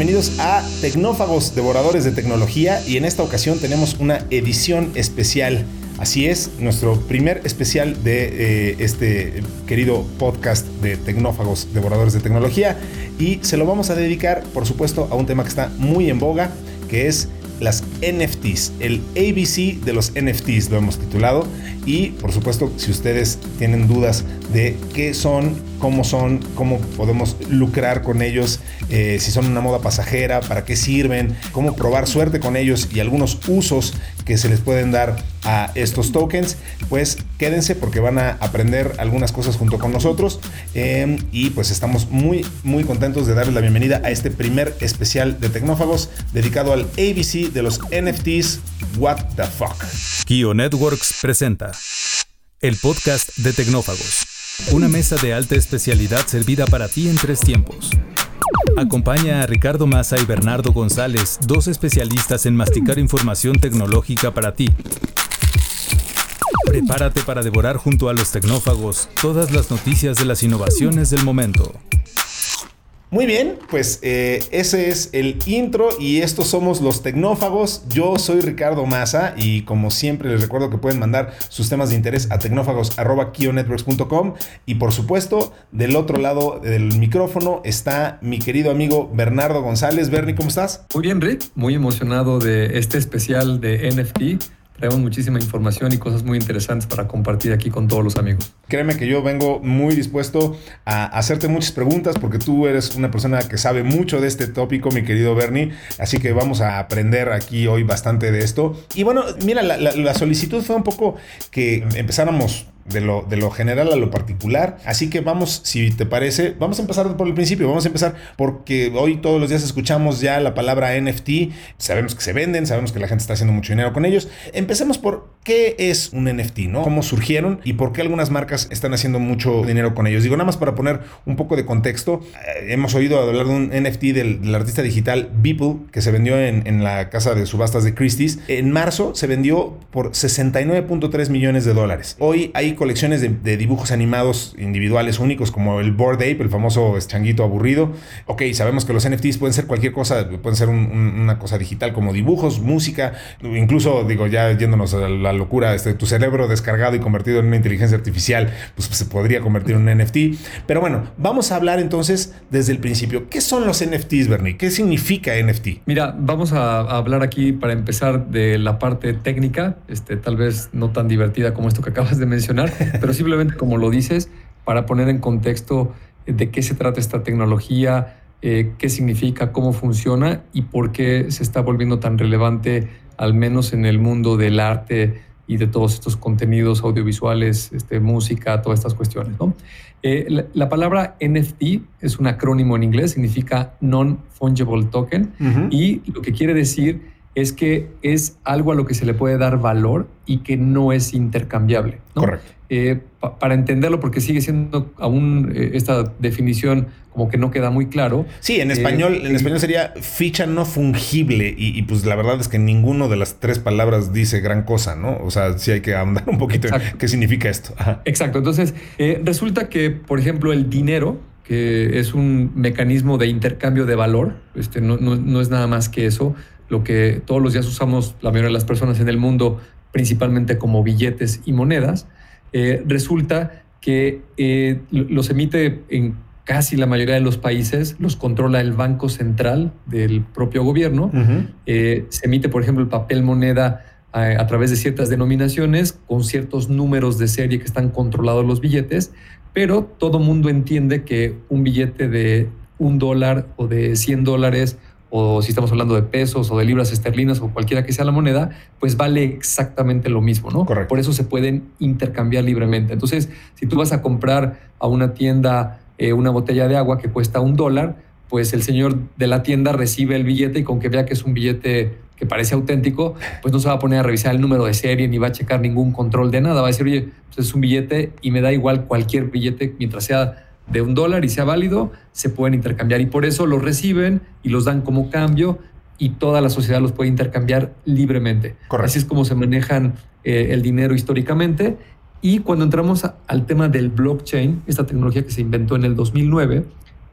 bienvenidos a Tecnófagos Devoradores de Tecnología y en esta ocasión tenemos una edición especial. Así es, nuestro primer especial de eh, este querido podcast de Tecnófagos Devoradores de Tecnología y se lo vamos a dedicar, por supuesto, a un tema que está muy en boga, que es las NFTs, el ABC de los NFTs lo hemos titulado y por supuesto si ustedes tienen dudas de qué son, cómo son, cómo podemos lucrar con ellos, eh, si son una moda pasajera, para qué sirven, cómo probar suerte con ellos y algunos usos que se les pueden dar estos tokens, pues quédense porque van a aprender algunas cosas junto con nosotros em, y pues estamos muy muy contentos de darles la bienvenida a este primer especial de Tecnófagos dedicado al ABC de los NFTs What the Fuck. Kio Networks presenta el podcast de Tecnófagos, una mesa de alta especialidad servida para ti en tres tiempos. Acompaña a Ricardo Massa y Bernardo González, dos especialistas en masticar información tecnológica para ti. Prepárate para devorar junto a los tecnófagos todas las noticias de las innovaciones del momento. Muy bien, pues eh, ese es el intro y estos somos los tecnófagos. Yo soy Ricardo Maza y como siempre les recuerdo que pueden mandar sus temas de interés a tecnófagos.kionetworks.com y por supuesto del otro lado del micrófono está mi querido amigo Bernardo González. Bernie, ¿cómo estás? Muy bien, Rick. Muy emocionado de este especial de NFT Traemos muchísima información y cosas muy interesantes para compartir aquí con todos los amigos. Créeme que yo vengo muy dispuesto a hacerte muchas preguntas porque tú eres una persona que sabe mucho de este tópico, mi querido Bernie. Así que vamos a aprender aquí hoy bastante de esto. Y bueno, mira, la, la solicitud fue un poco que empezáramos de lo, de lo general a lo particular. Así que vamos, si te parece, vamos a empezar por el principio. Vamos a empezar porque hoy todos los días escuchamos ya la palabra NFT. Sabemos que se venden, sabemos que la gente está haciendo mucho dinero con ellos. Empecemos por qué es un NFT, ¿no? ¿Cómo surgieron y por qué algunas marcas están haciendo mucho dinero con ellos? Digo, nada más para poner un poco de contexto. Eh, hemos oído hablar de un NFT del, artista digital Beeple que se vendió en, en la casa de subastas de Christie's. En marzo se vendió por 69.3 millones de dólares. Hoy hay colecciones de, dibujos animados individuales únicos, como el Board Ape, el famoso changuito aburrido. Ok, sabemos que los NFTs pueden ser cualquier cosa, pueden ser una cosa digital como dibujos, música, incluso, digo, ya yéndonos a la locura, este, tu cerebro descargado y convertido en una inteligencia artificial, pues, se podría convertir en un NFT. Pero bueno, vamos a hablar entonces desde el principio. ¿Qué son los NFTs, Bernie? ¿Qué significa NFT? Mira, vamos a, hablar aquí para empezar de la parte técnica, este, tal vez no tan divertida como esto que acabas de mencionar, pero simplemente como lo dices, para poner en contexto de qué se trata esta tecnología, eh, qué significa, cómo funciona y por qué se está volviendo tan relevante, al menos en el mundo del arte y de todos estos contenidos audiovisuales, este, música, todas estas cuestiones. Eh, la, palabra NFT es un acrónimo en inglés, significa Non-Fungible Token y lo que quiere decir es que es algo a lo que se le puede dar valor y que no es intercambiable. Correcto. Eh, para entenderlo, porque sigue siendo aún eh, esta definición como que no queda muy claro. Sí, en español, en eh, español sería ficha no fungible y, pues la verdad es que ninguno de las tres palabras dice gran cosa, ¿no? O sea, sí hay que ahondar un poquito en qué significa esto. Exacto. Entonces, resulta que, por ejemplo, el dinero, que es un mecanismo de intercambio de valor, este, no, no es nada más que eso, lo que todos los días usamos la mayoría de las personas en el mundo, principalmente como billetes y monedas, eh, resulta que eh, los emite en casi la mayoría de los países, los controla el Banco Central del propio gobierno. Eh, se emite, por ejemplo, el papel moneda a, través de ciertas denominaciones, con ciertos números de serie que están controlados los billetes, pero todo mundo entiende que un billete de un dólar o de 100 dólares o si estamos hablando de pesos o de libras esterlinas o cualquiera que sea la moneda, pues vale exactamente lo mismo, ¿no? Correcto. Por eso se pueden intercambiar libremente. Entonces, si tú vas a comprar a una tienda eh, una botella de agua que cuesta un dólar, pues el señor de la tienda recibe el billete y con que vea que es un billete que parece auténtico, pues no se va a poner a revisar el número de serie ni va a checar ningún control de nada. Va a decir, oye, pues es un billete y me da igual cualquier billete mientras sea de un dólar y sea válido, se pueden intercambiar y por eso los reciben y los dan como cambio y toda la sociedad los puede intercambiar libremente. Así es como se manejan eh, el dinero históricamente. Y cuando entramos al tema del blockchain, esta tecnología que se inventó en el 2009,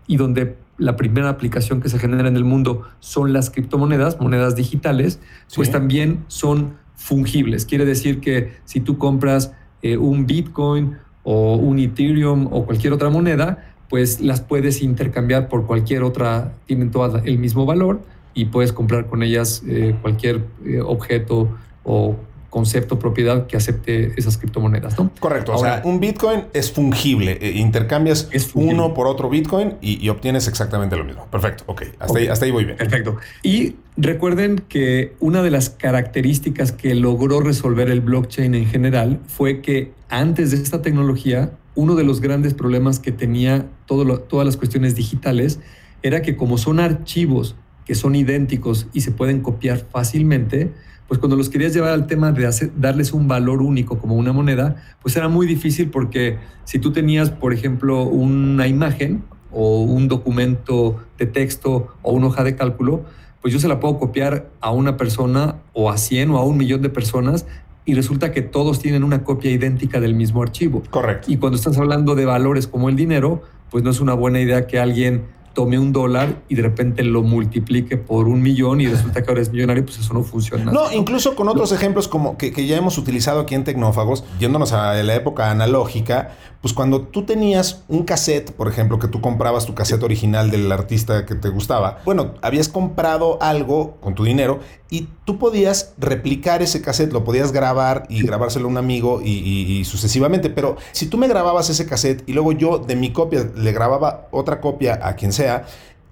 y donde la primera aplicación que se genera en el mundo son las criptomonedas, monedas digitales, pues también son fungibles. Quiere decir que si tú compras eh, un Bitcoin o un Ethereum o cualquier otra moneda, pues las puedes intercambiar por cualquier otra, tienen todas el mismo valor y puedes comprar con ellas eh, cualquier eh, objeto o concepto, propiedad que acepte esas criptomonedas, ¿no? Correcto. o sea, un Bitcoin es fungible. Eh, intercambias uno por otro Bitcoin y, obtienes exactamente lo mismo. Perfecto. Ok. Hasta, Ahí, hasta ahí voy bien. Perfecto. Y recuerden que una de las características que logró resolver el blockchain en general fue que antes de esta tecnología, uno de los grandes problemas que tenía todas las cuestiones digitales era que como son archivos que son idénticos y se pueden copiar fácilmente, pues cuando los querías llevar al tema de darles un valor único como una moneda, pues era muy difícil porque si tú tenías, por ejemplo, una imagen o un documento de texto o una hoja de cálculo, pues yo se la puedo copiar a una persona o a 100 o a un millón de personas y resulta que todos tienen una copia idéntica del mismo archivo. Correcto. Y cuando estás hablando de valores como el dinero, pues no es una buena idea que alguien tome un dólar y de repente lo multiplique por un millón y resulta que ahora es millonario, pues eso no funciona. No, incluso con otros ejemplos como que, ya hemos utilizado aquí en Tecnófagos, yéndonos a la época analógica, pues cuando tú tenías un cassette, por ejemplo, que tú comprabas tu cassette original del artista que te gustaba, bueno, habías comprado algo con tu dinero y tú podías replicar ese cassette, lo podías grabar y grabárselo a un amigo y, y, sucesivamente, pero si tú me grababas ese cassette y luego yo de mi copia le grababa otra copia a quien sea,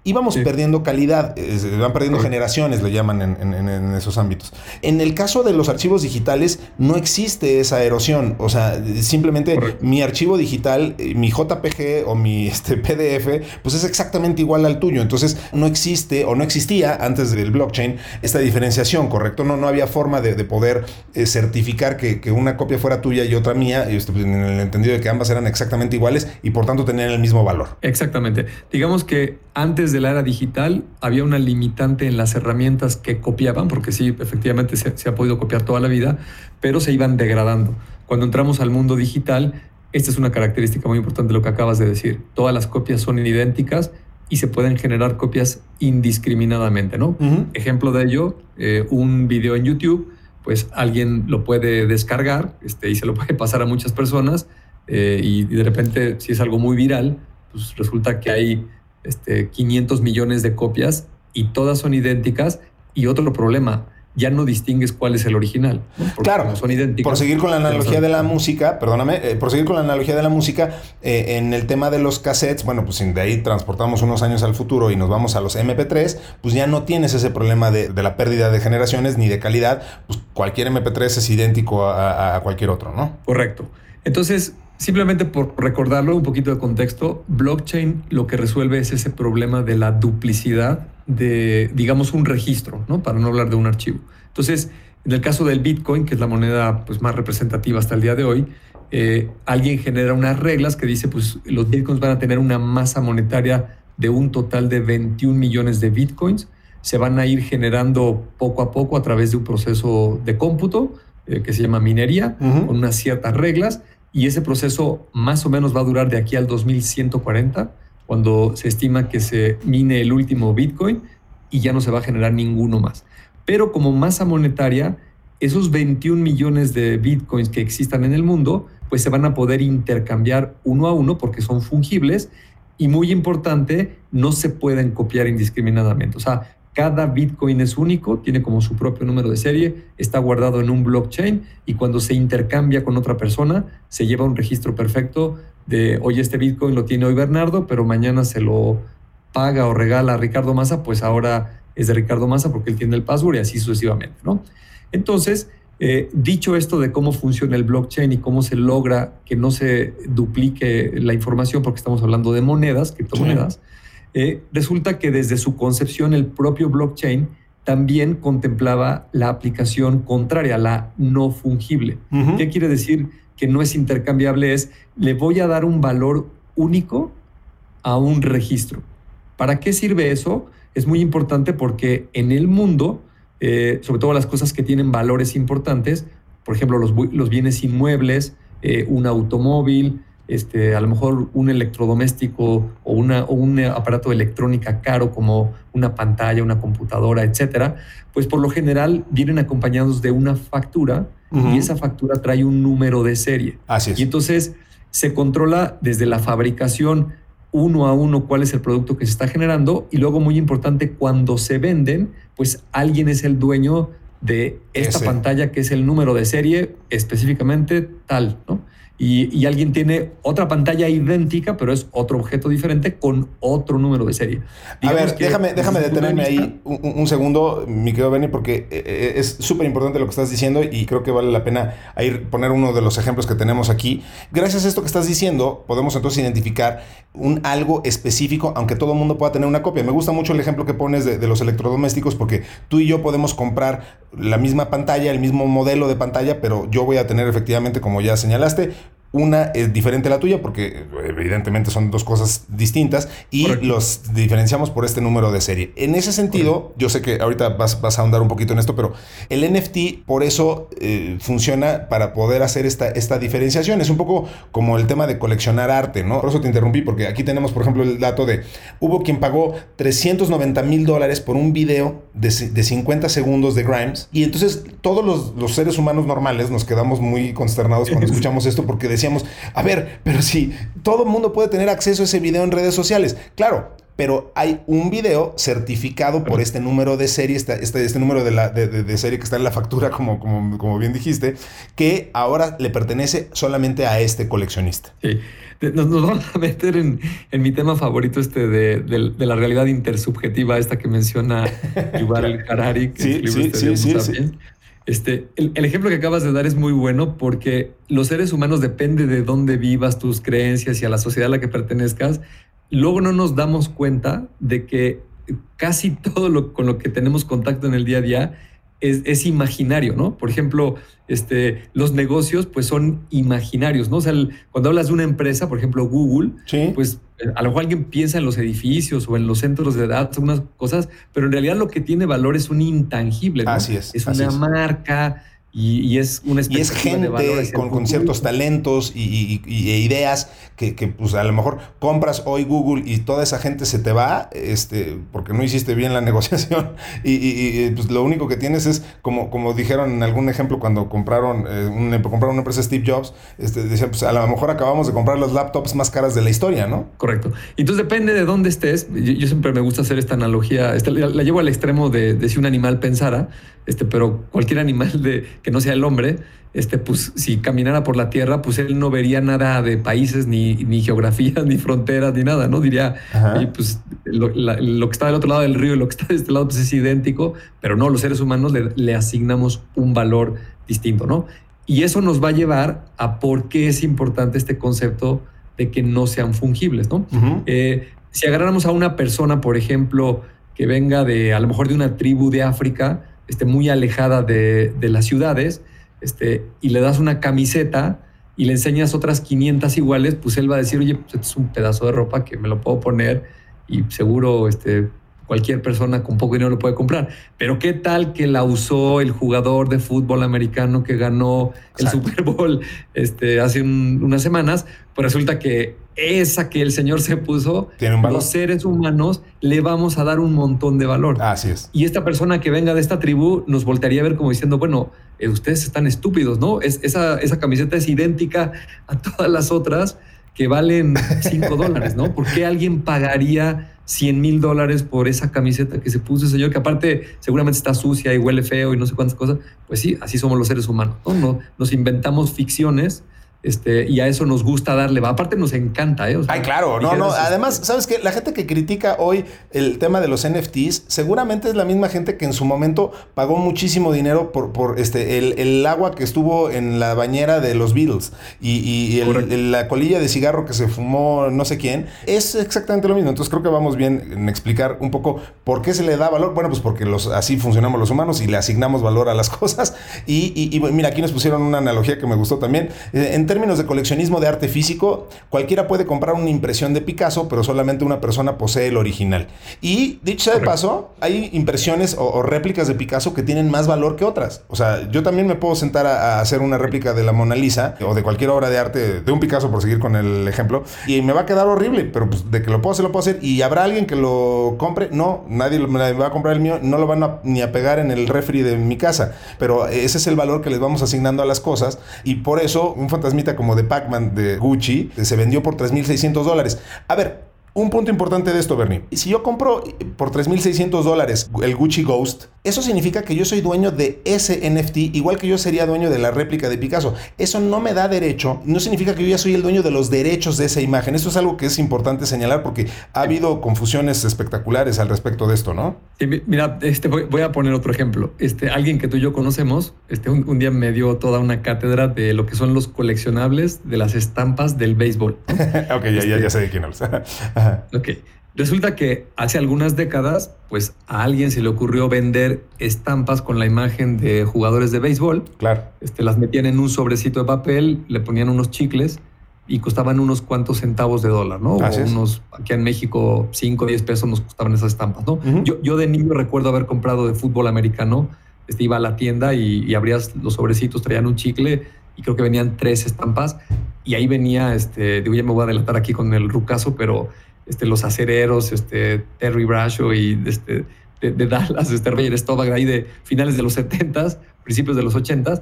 íbamos perdiendo calidad, van perdiendo generaciones, le llaman en, esos ámbitos. En el caso de los archivos digitales, no existe esa erosión. O sea, simplemente mi archivo digital, eh, mi JPG o mi este, PDF, pues es exactamente igual al tuyo. Entonces, no existe o no existía antes del blockchain esta diferenciación, ¿correcto? No, no había forma de, poder eh, certificar que, una copia fuera tuya y otra mía, este, pues, en el entendido de que ambas eran exactamente iguales y por tanto tenían el mismo valor. Exactamente. Digamos que antes de la era digital había una limitante en las herramientas que copiaban, porque sí, efectivamente se, ha podido copiar toda la vida, pero se iban degradando. Cuando entramos al mundo digital, esta es una característica muy importante de lo que acabas de decir. Todas las copias son idénticas y se pueden generar copias indiscriminadamente, ¿no? Ejemplo de ello, eh, un video en YouTube, pues alguien lo puede descargar este, y se lo puede pasar a muchas personas eh, y de repente, si es algo muy viral, pues resulta que hay este, 500 millones de copias y todas son idénticas. Y otro problema, ya no distingues cuál es el original. Claro, son idénticas. Por seguir con la analogía de la música, perdóname, eh, por seguir con la analogía de la música, eh, en el tema de los cassettes, bueno, pues de ahí transportamos unos años al futuro y nos vamos a los MP3, pues ya no tienes ese problema de, la pérdida de generaciones ni de calidad, pues cualquier MP3 es idéntico a cualquier otro, ¿no? Correcto. Entonces, Simplemente por recordarlo un poquito de contexto, blockchain lo que resuelve es ese problema de la duplicidad de, digamos, un registro, ¿no? Para no hablar de un archivo. Entonces, en el caso del Bitcoin, que es la moneda pues, más representativa hasta el día de hoy, eh, alguien genera unas reglas que dice, pues los Bitcoins van a tener una masa monetaria de un total de 21 millones de Bitcoins. Se van a ir generando poco a poco a través de un proceso de cómputo eh, que se llama minería, con unas ciertas reglas y ese proceso más o menos va a durar de aquí al 2140, cuando se estima que se mine el último Bitcoin y ya no se va a generar ninguno más. Pero como masa monetaria, esos 21 millones de Bitcoins que existan en el mundo, pues se van a poder intercambiar uno a uno porque son fungibles y muy importante, no se pueden copiar indiscriminadamente. O sea, cada Bitcoin es único, tiene como su propio número de serie, está guardado en un blockchain y cuando se intercambia con otra persona, se lleva un registro perfecto de, oye, este Bitcoin lo tiene hoy Bernardo, pero mañana se lo paga o regala a Ricardo Massa, pues ahora es de Ricardo Massa porque él tiene el password y así sucesivamente, ¿no? Entonces, eh, dicho esto de cómo funciona el blockchain y cómo se logra que no se duplique la información, porque estamos hablando de monedas, criptomonedas, eh, resulta que desde su concepción el propio blockchain también contemplaba la aplicación contraria, la no fungible. ¿Qué quiere decir que no es intercambiable? Es, le voy a dar un valor único a un registro. ¿Para qué sirve eso? Es muy importante porque en el mundo, eh, sobre todo las cosas que tienen valores importantes, por ejemplo, los, bienes inmuebles, eh, un automóvil, este, a lo mejor un electrodoméstico o, una, o un aparato de electrónica caro como una pantalla, una computadora, etcétera, pues por lo general vienen acompañados de una factura y esa factura trae un número de serie. Así es. Y entonces se controla desde la fabricación uno a uno cuál es el producto que se está generando y luego muy importante cuando se venden, pues alguien es el dueño de esta pantalla que es el número de serie específicamente tal, ¿no? Y, alguien tiene otra pantalla idéntica, pero es otro objeto diferente con otro número de serie. a ver, déjame, déjame detenerme ahí un, segundo, mi querido Benny, porque eh, eh, es súper importante lo que estás diciendo y creo que vale la pena ir, poner uno de los ejemplos que tenemos aquí. Gracias a esto que estás diciendo, podemos entonces identificar un algo específico, aunque todo el mundo pueda tener una copia. Me gusta mucho el ejemplo que pones de, de los electrodomésticos, porque tú y yo podemos comprar la misma pantalla, el mismo modelo de pantalla, pero yo voy a tener efectivamente, como ya señalaste, una es diferente a la tuya porque evidentemente son dos cosas distintas y los diferenciamos por este número de serie. En ese sentido, yo sé que ahorita vas, a ahondar un poquito en esto, pero el NFT por eso eh, funciona para poder hacer esta, esta diferenciación. Es un poco como el tema de coleccionar arte, ¿no? Por eso te interrumpí porque aquí tenemos, por ejemplo, el dato de hubo quien pagó 390 mil dólares por un video de, 50 segundos de Grimes y entonces todos los, los seres humanos normales nos quedamos muy consternados cuando escuchamos esto porque decíamos a ver, pero si todo el mundo puede tener acceso a ese video en redes sociales, claro, pero hay un video certificado por este número de serie, este, este, este número de, la, de, serie que está en la factura, como, como, como bien dijiste, que ahora le pertenece solamente a este coleccionista. Sí. Nos, vamos a meter en, mi tema favorito este de, la realidad intersubjetiva, esta que menciona Yuval Harari, que sí, sí, este sí, sí, este, el, ejemplo que acabas de dar es muy bueno porque los seres humanos depende de dónde vivas, tus creencias y a la sociedad a la que pertenezcas. Luego no nos damos cuenta de que casi todo lo con lo que tenemos contacto en el día a día es, imaginario, ¿no? Por ejemplo, este, los negocios pues son imaginarios, ¿no? O sea, cuando hablas de una empresa, por ejemplo Google, pues eh, a lo mejor alguien piensa en los edificios o en los centros de datos, unas cosas, pero en realidad lo que tiene valor es un intangible, ¿no? Así es. Es una marca, y, es una y es gente con, con, ciertos talentos y, e ideas que, que, pues a lo mejor compras hoy Google y toda esa gente se te va este, porque no hiciste bien la negociación y, pues lo único que tienes es como, como dijeron en algún ejemplo cuando compraron, eh, una, compraron una empresa Steve Jobs, este, decían pues a lo mejor acabamos de comprar los laptops más caras de la historia, ¿no? Correcto. Y entonces depende de dónde estés. Yo, siempre me gusta hacer esta analogía, esta, la, llevo al extremo de, de si un animal pensara, este, pero cualquier animal de, que no sea el hombre, este, pues si caminara por la tierra, pues él no vería nada de países, ni, ni geografías, ni fronteras, ni nada, ¿no? Diría, pues lo, que está del otro lado del río y lo que está de este lado pues, es idéntico, pero no, los seres humanos le, asignamos un valor distinto, ¿no? Y eso nos va a llevar a por qué es importante este concepto de que no sean fungibles, ¿no? Eh, si agarráramos a una persona, por ejemplo, que venga de, a lo mejor de una tribu de África, este, muy alejada de, las ciudades, este, y le das una camiseta y le enseñas otras 500 iguales, pues él va a decir, oye, pues es un pedazo de ropa que me lo puedo poner y seguro este, cualquier persona con poco dinero lo puede comprar. Pero qué tal que la usó el jugador de fútbol americano que ganó el Super Bowl este, hace unas semanas, pues resulta que esa que el Señor se puso, los seres humanos le vamos a dar un montón de valor. Así es. Y esta persona que venga de esta tribu nos voltearía a ver como diciendo, bueno, eh, ustedes están estúpidos, ¿no? Es, esa, esa camiseta es idéntica a todas las otras que valen 5 dólares, ¿no? ¿Por qué alguien pagaría 100 mil dólares por esa camiseta que se puso ese señor, que aparte seguramente está sucia y huele feo y no sé cuántas cosas? Pues sí, así somos los seres humanos, ¿no? Nos inventamos ficciones este, y a eso nos gusta darle. Aparte nos encanta, ¿eh? Ay, claro, no, no. Además, ¿sabes qué? La gente que critica hoy el tema de los NFTs, seguramente es la misma gente que en su momento pagó muchísimo dinero por, por este, el, agua que estuvo en la bañera de los Beatles y, la colilla de cigarro que se fumó no sé quién. Es exactamente lo mismo. Entonces creo que vamos bien en explicar un poco por qué se le da valor. Bueno, pues porque los, así funcionamos los humanos y le asignamos valor a las cosas. Y, mira, aquí nos pusieron una analogía que me gustó también. Eh, entre términos de coleccionismo de arte físico, cualquiera puede comprar una impresión de Picasso, pero solamente una persona posee el original. Y dicho sea de paso, hay impresiones o, réplicas de Picasso que tienen más valor que otras. O sea, yo también me puedo sentar a, hacer una réplica de la Mona Lisa o de cualquier obra de arte, de un Picasso, por seguir con el ejemplo, y me va a quedar horrible, pero pues, de que lo puedo hacer, lo puedo hacer. Y habrá alguien que lo compre. No, nadie me va a comprar el mío, no lo van ni a pegar en el refri de mi casa. Pero ese es el valor que les vamos asignando a las cosas. Y por eso, un como de Pac-Man de Gucci se vendió por 3.600 dólares. A ver, un punto importante de esto, Bernie. Si yo compro por 3.600 dólares el Gucci Ghost, eso significa que yo soy dueño de ese NFT, igual que yo sería dueño de la réplica de Picasso. Eso no me da derecho, no significa que yo ya soy el dueño de los derechos de esa imagen. Eso es algo que es importante señalar porque ha habido confusiones espectaculares al respecto de esto, ¿no? mira, este, voy, a poner otro ejemplo. Este, alguien que tú y yo conocemos, este, un, día me dio toda una cátedra de lo que son los coleccionables de las estampas del béisbol. ok, ya, ya, ya sé de quién hablas. Ok. Resulta que hace algunas décadas, pues a alguien se le ocurrió vender estampas con la imagen de jugadores de béisbol. Claro. Este, las metían en un sobrecito de papel, le ponían unos chicles y costaban unos cuantos centavos de dólar, ¿no? o unos, aquí en México, 5 o 10 pesos nos costaban esas estampas, ¿no? yo, yo, de niño recuerdo haber comprado de fútbol americano, este, iba a la tienda y, abrías los sobrecitos, traían un chicle y creo que venían tres estampas y ahí venía, este, digo, ya me voy a adelantar aquí con el rucazo, pero este, los acereros, este, Terry Bradshaw y este, de, Dallas, este, Roger Staubach, ahí de finales de los 70s, principios de los 80s,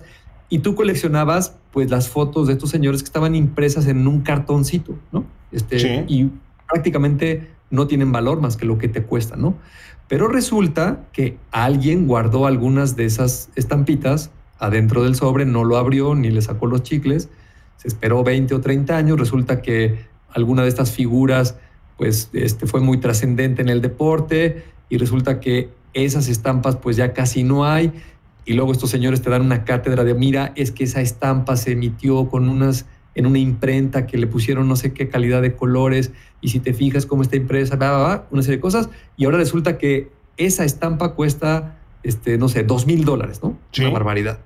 y tú coleccionabas pues las fotos de estos señores que estaban impresas en un cartoncito, ¿no? Este, Y prácticamente no tienen valor más que lo que te cuesta, ¿no? Pero resulta que alguien guardó algunas de esas estampitas adentro del sobre, no lo abrió ni le sacó los chicles, se esperó 20 o 30 años, resulta que alguna de estas figuras pues este, fue muy trascendente en el deporte y resulta que esas estampas pues ya casi no hay y luego estos señores te dan una cátedra de mira, es que esa estampa se emitió con unas en una imprenta que le pusieron no sé qué calidad de colores y si te fijas cómo está impresa, una serie de cosas y ahora resulta que esa estampa cuesta, este, no sé, dos mil dólares, ¿no? Una barbaridad.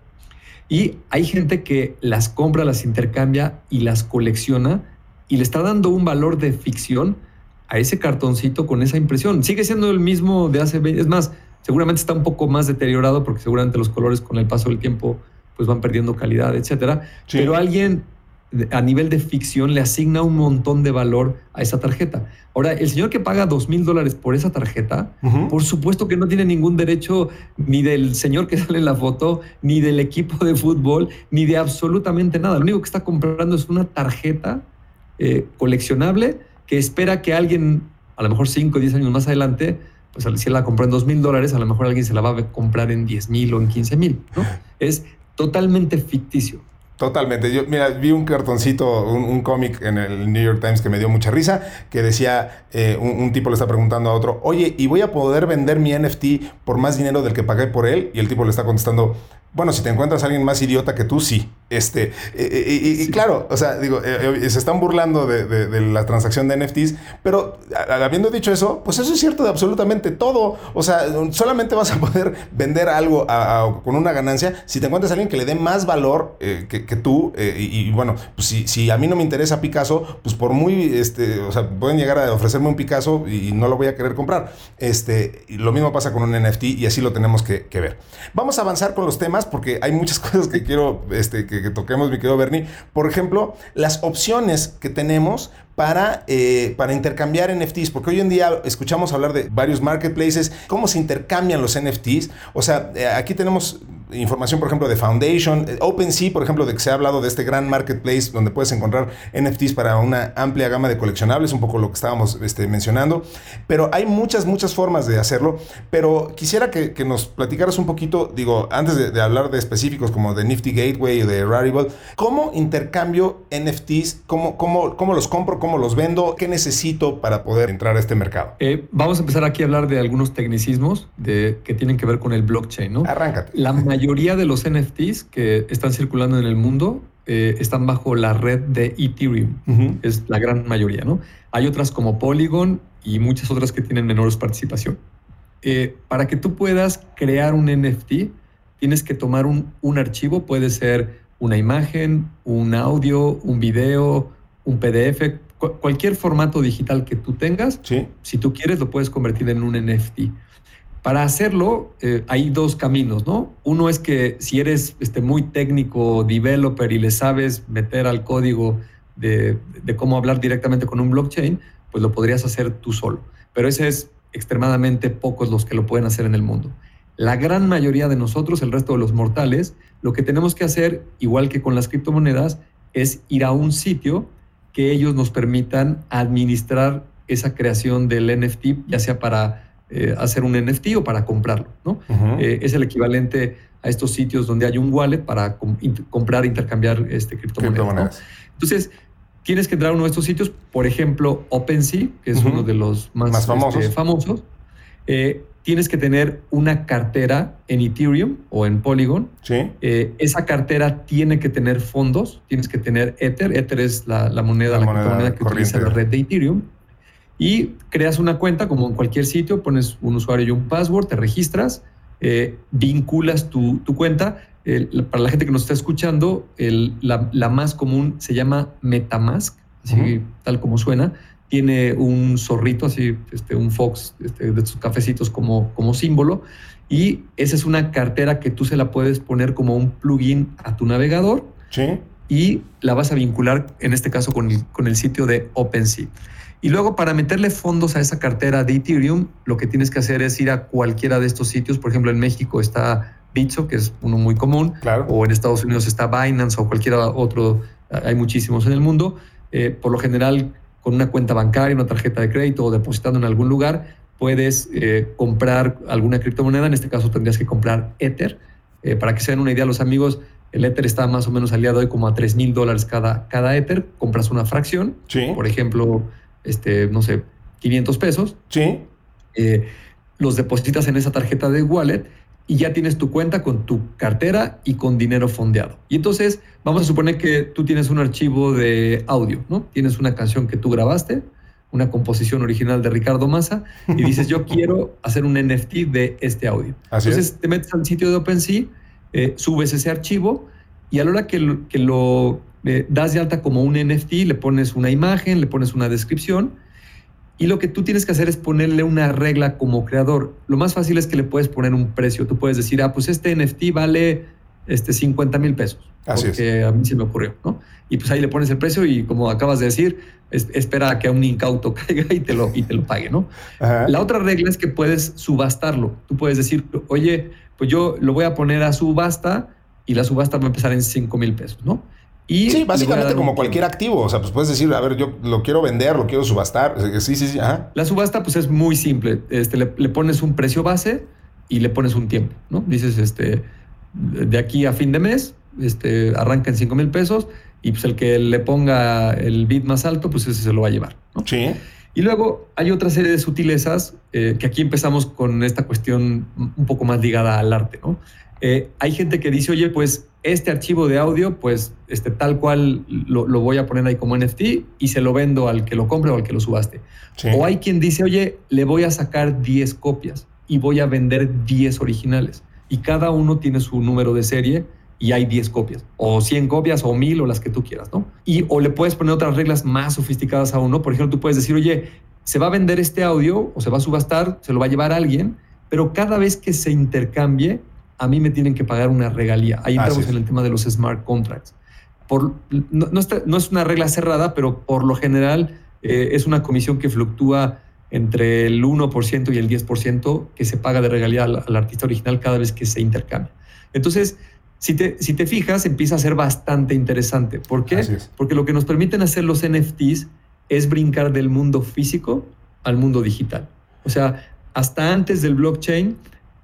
Y hay gente que las compra, las intercambia y las colecciona y le está dando un valor de ficción a ese cartoncito con esa impresión. Sigue siendo el mismo de hace 20, es más, seguramente está un poco más deteriorado porque seguramente los colores con el paso del tiempo pues van perdiendo calidad, etcétera. Pero alguien a nivel de ficción le asigna un montón de valor a esa tarjeta. Ahora, el señor que paga dos mil dólares por esa tarjeta, por supuesto que no tiene ningún derecho ni del señor que sale en la foto, ni del equipo de fútbol, ni de absolutamente nada. Lo único que está comprando es una tarjeta eh, coleccionable que espera que alguien, a lo mejor 5 o 10 años más adelante, pues si él la compró en 2 mil dólares, a lo mejor alguien se la va a comprar en 10 mil o en 15 mil. ¿no? Es totalmente ficticio. Totalmente. Yo, mira, vi un cartoncito, un, cómic en el New York Times que me dio mucha risa, que decía, eh, un, un, tipo le está preguntando a otro, oye, ¿y voy a poder vender mi NFT por más dinero del que pagué por él? Y el tipo le está contestando, bueno, si te encuentras a alguien más idiota que tú, sí. Este, eh, eh, y, claro, o sea, digo, eh, se están burlando de, la transacción de NFTs, pero habiendo dicho eso, pues eso es cierto de absolutamente todo. O sea, solamente vas a poder vender algo con una ganancia si te encuentras a alguien que le dé más valor que, tú. Y, bueno, pues si, si, a mí no me interesa Picasso, pues por muy, este, o sea, pueden llegar a ofrecerme un Picasso y no lo voy a querer comprar. Este, lo mismo pasa con un NFT y así lo tenemos que, que ver. Vamos a avanzar con los temas porque hay muchas cosas que quiero este, que, toquemos, mi querido Bernie. Por ejemplo, las opciones que tenemos para, eh, para intercambiar NFTs, porque hoy en día escuchamos hablar de varios marketplaces, cómo se intercambian los NFTs. O sea, eh, aquí tenemos información, por ejemplo, de Foundation, eh, OpenSea, por ejemplo, de que se ha hablado de este gran marketplace donde puedes encontrar NFTs para una amplia gama de coleccionables, un poco lo que estábamos este, mencionando. Pero hay muchas, muchas formas de hacerlo. Pero quisiera que, nos platicaras un poquito, digo, antes de, hablar de específicos como de Nifty Gateway o de Rarible, ¿cómo intercambio NFTs? ¿Cómo, cómo, cómo los compro? ¿Cómo los vendo? ¿Qué necesito para poder entrar a este mercado? Eh, vamos a empezar aquí a hablar de algunos tecnicismos de, que tienen que ver con el blockchain, ¿no? Arráncate. La mayoría de los NFTs que están circulando en el mundo eh, están bajo la red de Ethereum. Es la gran mayoría, ¿no? Hay otras como Polygon y muchas otras que tienen menores participación. Eh, para que tú puedas crear un NFT, tienes que tomar un, un archivo, puede ser una imagen, un audio, un video, un PDF, cualquier formato digital que tú tengas, si tú quieres lo puedes convertir en un NFT. Para hacerlo eh, hay dos caminos, ¿no? Uno es que si eres este, muy técnico, developer y le sabes meter al código de, de, cómo hablar directamente con un blockchain, pues lo podrías hacer tú solo. Pero ese es extremadamente pocos los que lo pueden hacer en el mundo. La gran mayoría de nosotros, el resto de los mortales, lo que tenemos que hacer, igual que con las criptomonedas, es ir a un sitio que ellos nos permitan administrar esa creación del NFT, ya sea para eh, hacer un NFT o para comprarlo. ¿no? Eh, es el equivalente a estos sitios donde hay un wallet para comprar e intercambiar este, criptomonedas. Entonces, tienes que entrar a uno de estos sitios, por ejemplo, OpenSea, que es uno de los más, este, famosos. Eh, tienes que tener una cartera en Ethereum o en Polygon. Sí. Eh, esa cartera tiene que tener fondos, tienes que tener Ether. Ether es la, moneda, la, que utiliza la red de Ethereum. Y creas una cuenta como en cualquier sitio, pones un usuario y un password, te registras, eh, vinculas tu, cuenta. para la gente que nos está escuchando, la, más común se llama Metamask, así tal como suena tiene un zorrito, así, este, un fox este, de sus cafecitos como, como símbolo. Y esa es una cartera que tú se la puedes poner como un plugin a tu navegador. Sí. Y la vas a vincular, en este caso, con el, con el sitio de OpenSea. Y luego, para meterle fondos a esa cartera de Ethereum, lo que tienes que hacer es ir a cualquiera de estos sitios. Por ejemplo, en México está Bitso, que es uno muy común. Claro. O en Estados Unidos está Binance o cualquier otro. Hay muchísimos en el mundo. Eh, por lo general, con una cuenta bancaria, una tarjeta de crédito o depositando en algún lugar, puedes eh, comprar alguna criptomoneda. En este caso tendrías que comprar Ether. Eh, para que se den una idea, los amigos, el Ether está más o menos al día de hoy como a 3 mil dólares cada, cada Ether. Compras una fracción, por ejemplo, este, no sé, 500 pesos. Sí. Eh, los depositas en esa tarjeta de wallet y ya tienes tu cuenta con tu cartera y con dinero fondeado. Y entonces vamos a suponer que tú tienes un archivo de audio, ¿no? Tienes una canción que tú grabaste, una composición original de Ricardo Massa, y dices, yo quiero hacer un NFT de este audio. entonces te metes al sitio de OpenSea, eh, subes ese archivo y a la hora que lo, que lo eh, das de alta como un NFT, le pones una imagen, le pones una descripción y lo que tú tienes que hacer es ponerle una regla como creador. Lo más fácil es que le puedes poner un precio. Tú puedes decir, ah, pues este NFT vale este 50 mil pesos. Así porque a mí se me ocurrió, ¿no? Y pues ahí le pones el precio y como acabas de decir, espera a que un incauto caiga y te lo, y te lo pague, ¿no? La otra regla es que puedes subastarlo. Tú puedes decir, oye, pues yo lo voy a poner a subasta y la subasta va a empezar en 5 mil pesos, ¿no? Sí, básicamente como cualquier activo. O sea, pues puedes decir, a ver, yo lo quiero vender, lo quiero subastar. Sí, sí, sí. La subasta, pues es muy simple. Este, le, pones un precio base y le pones un tiempo, ¿no? Dices, este, de aquí a fin de mes, este, arranca en 5 mil pesos y pues el que le ponga el bid más alto, pues ese se lo va a llevar, ¿no? Sí. Y luego hay otra serie de sutilezas eh, que aquí empezamos con esta cuestión un poco más ligada al arte, ¿no? Eh, hay gente que dice, oye, pues este archivo de audio, pues este, tal cual lo, voy a poner ahí como NFT y se lo vendo al que lo compre o al que lo subaste. O hay quien dice, oye, le voy a sacar 10 copias y voy a vender 10 originales. Y cada uno tiene su número de serie y hay 10 copias, o 100 copias, o 1000, o las que tú quieras, ¿no? Y o le puedes poner otras reglas más sofisticadas a uno. Por ejemplo, tú puedes decir, oye, se va a vender este audio o se va a subastar, se lo va a llevar a alguien, pero cada vez que se intercambie, a mí me tienen que pagar una regalía. Ahí entramos en el tema de los smart contracts. Por, no, es una regla cerrada, pero por lo general eh, es una comisión que fluctúa entre el 1% y el 10% que se paga de regalía al, artista original cada vez que se intercambia. Entonces, si te, si te fijas, empieza a ser bastante interesante. ¿Por qué? Porque lo que nos permiten hacer los NFTs es brincar del mundo físico al mundo digital. O sea, hasta antes del blockchain,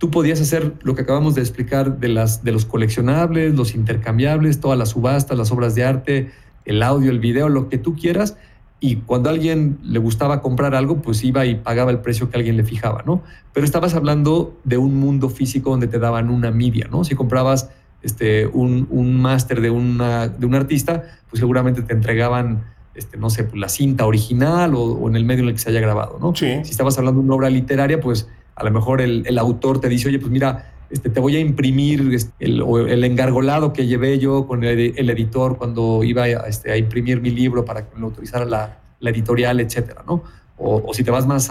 tú podías hacer lo que acabamos de explicar de, las, de los coleccionables, los intercambiables, todas las subastas, las obras de arte, el audio, el video, lo que tú quieras. Y cuando a alguien le gustaba comprar algo, pues iba y pagaba el precio que alguien le fijaba, ¿no? Pero estabas hablando de un mundo físico donde te daban una media, ¿no? Si comprabas este, un, un máster de, una, de un artista, pues seguramente te entregaban, este, no sé, pues la cinta original o, o, en el medio en el que se haya grabado, ¿no? Sí. Si estabas hablando de una obra literaria, pues a lo mejor el, autor te dice, oye, pues mira, este, te voy a imprimir este, el, el, engargolado que llevé yo con el, editor cuando iba a, este, a, imprimir mi libro para que me lo autorizara la, la editorial, etcétera, ¿no? O, si te vas más,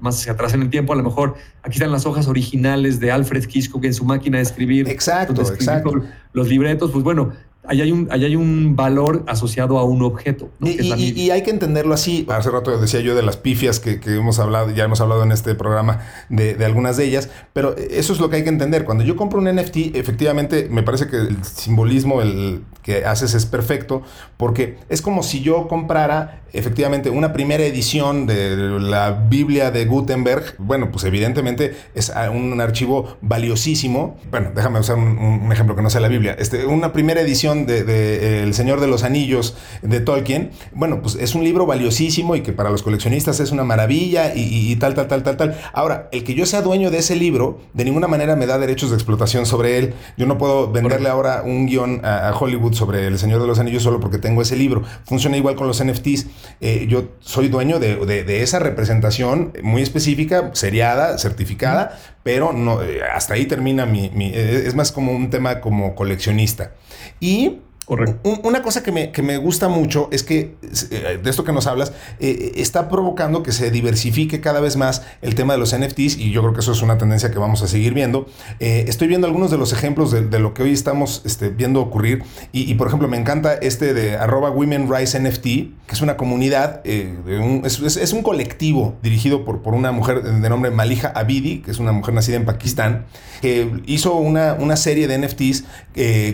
más hacia atrás en el tiempo, a lo mejor aquí están las hojas originales de Alfred Hitchcock en su máquina de escribir. Exacto, exacto. Los libretos, pues bueno, ahí hay un, hay un valor asociado a un objeto. Y, hay que entenderlo así. Hace rato decía yo de las pifias que, hemos hablado, ya hemos hablado en este programa de, de, algunas de ellas, pero eso es lo que hay que entender. Cuando yo compro un NFT, efectivamente me parece que el simbolismo el que haces es perfecto, porque es como si yo comprara efectivamente una primera edición de la Biblia de Gutenberg. Bueno, pues evidentemente es un archivo valiosísimo. Bueno, déjame usar un, ejemplo que no sea la Biblia. Este, una primera edición de, El Señor de los Anillos de Tolkien, bueno, pues es un libro valiosísimo y que para los coleccionistas es una maravilla y, tal, tal, tal, tal, tal. Ahora, el que yo sea dueño de ese libro, de ninguna manera me da derechos de explotación sobre él. Yo no puedo venderle ahora un guion a, Hollywood sobre El Señor de los Anillos solo porque tengo ese libro. Funciona igual con los NFTs. Eh, yo soy dueño de, esa representación muy específica, seriada, certificada, pero no, eh, hasta ahí termina mi, Es más como un tema como coleccionista. Y una cosa que me, que me, gusta mucho es que, eh, de esto que nos hablas, eh, está provocando que se diversifique cada vez más el tema de los NFTs y yo creo que eso es una tendencia que vamos a seguir viendo. Eh, estoy viendo algunos de los ejemplos de, lo que hoy estamos este, viendo ocurrir y, por ejemplo, me encanta este de arroba Women Rise NFT, que es una comunidad, es, un colectivo dirigido por, por una mujer de nombre Malija Abidi, que es una mujer nacida en Pakistán, que hizo una, una serie de NFTs